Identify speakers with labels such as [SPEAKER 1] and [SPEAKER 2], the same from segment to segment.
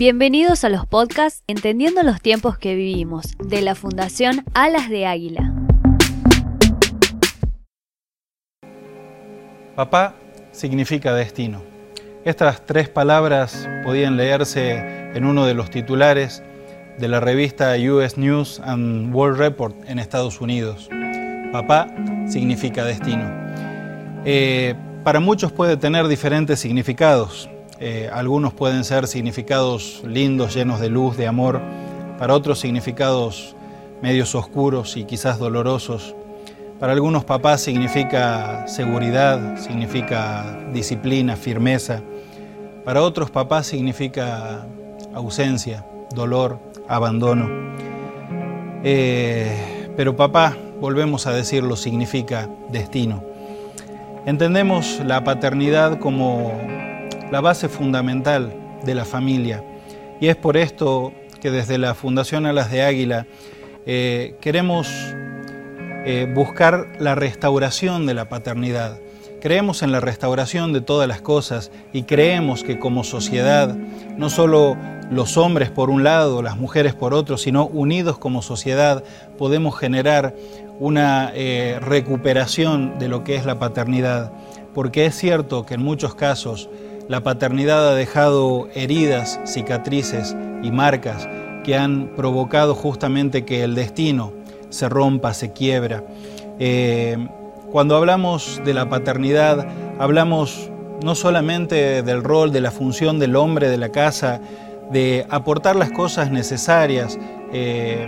[SPEAKER 1] Bienvenidos a los podcasts Entendiendo los tiempos que vivimos, de la Fundación Alas de Águila.
[SPEAKER 2] Papá significa destino. Estas tres palabras podían leerse en uno de los titulares de la revista US News and World Report en Estados Unidos. Papá significa destino. Eh, para muchos puede tener diferentes significados. Eh, algunos pueden ser significados lindos, llenos de luz, de amor. Para otros significados medios oscuros y quizás dolorosos. Para algunos papá significa seguridad, significa disciplina, firmeza. Para otros papá significa ausencia, dolor, abandono. Eh, pero papá, volvemos a decirlo, significa destino. Entendemos la paternidad como la base fundamental de la familia y es por esto que desde la Fundación Alas de Águila eh, queremos eh, buscar la restauración de la paternidad. Creemos en la restauración de todas las cosas y creemos que como sociedad, no solo los hombres por un lado, las mujeres por otro, sino unidos como sociedad podemos generar una eh, recuperación de lo que es la paternidad. Porque es cierto que en muchos casos la paternidad ha dejado heridas, cicatrices y marcas que han provocado justamente que el destino se rompa, se quiebra. Eh, cuando hablamos de la paternidad, hablamos no solamente del rol, de la función del hombre de la casa, de aportar las cosas necesarias eh,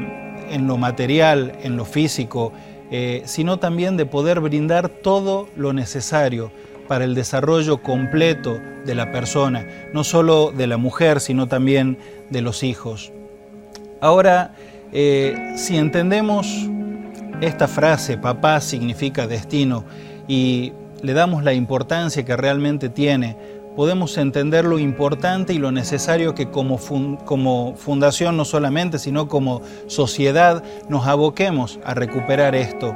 [SPEAKER 2] en lo material, en lo físico, eh, sino también de poder brindar todo lo necesario para el desarrollo completo de la persona, no solo de la mujer, sino también de los hijos. Ahora, eh, si entendemos esta frase, papá significa destino, y le damos la importancia que realmente tiene, podemos entender lo importante y lo necesario que como, como fundación no solamente, sino como sociedad nos aboquemos a recuperar esto.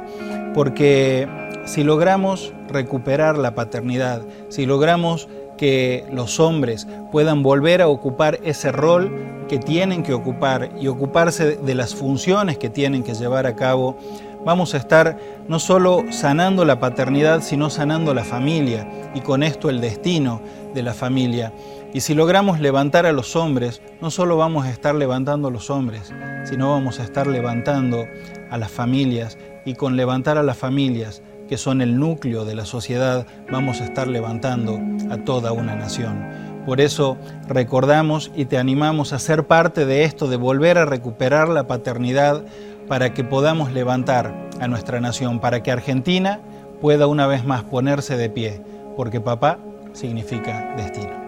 [SPEAKER 2] Porque si logramos recuperar la paternidad, si logramos que los hombres puedan volver a ocupar ese rol que tienen que ocupar y ocuparse de las funciones que tienen que llevar a cabo, vamos a estar no solo sanando la paternidad, sino sanando la familia y con esto el destino de la familia. Y si logramos levantar a los hombres, no solo vamos a estar levantando a los hombres, sino vamos a estar levantando a las familias y con levantar a las familias, que son el núcleo de la sociedad, vamos a estar levantando a toda una nación. Por eso recordamos y te animamos a ser parte de esto, de volver a recuperar la paternidad para que podamos levantar a nuestra nación, para que Argentina pueda una vez más ponerse de pie, porque papá significa destino.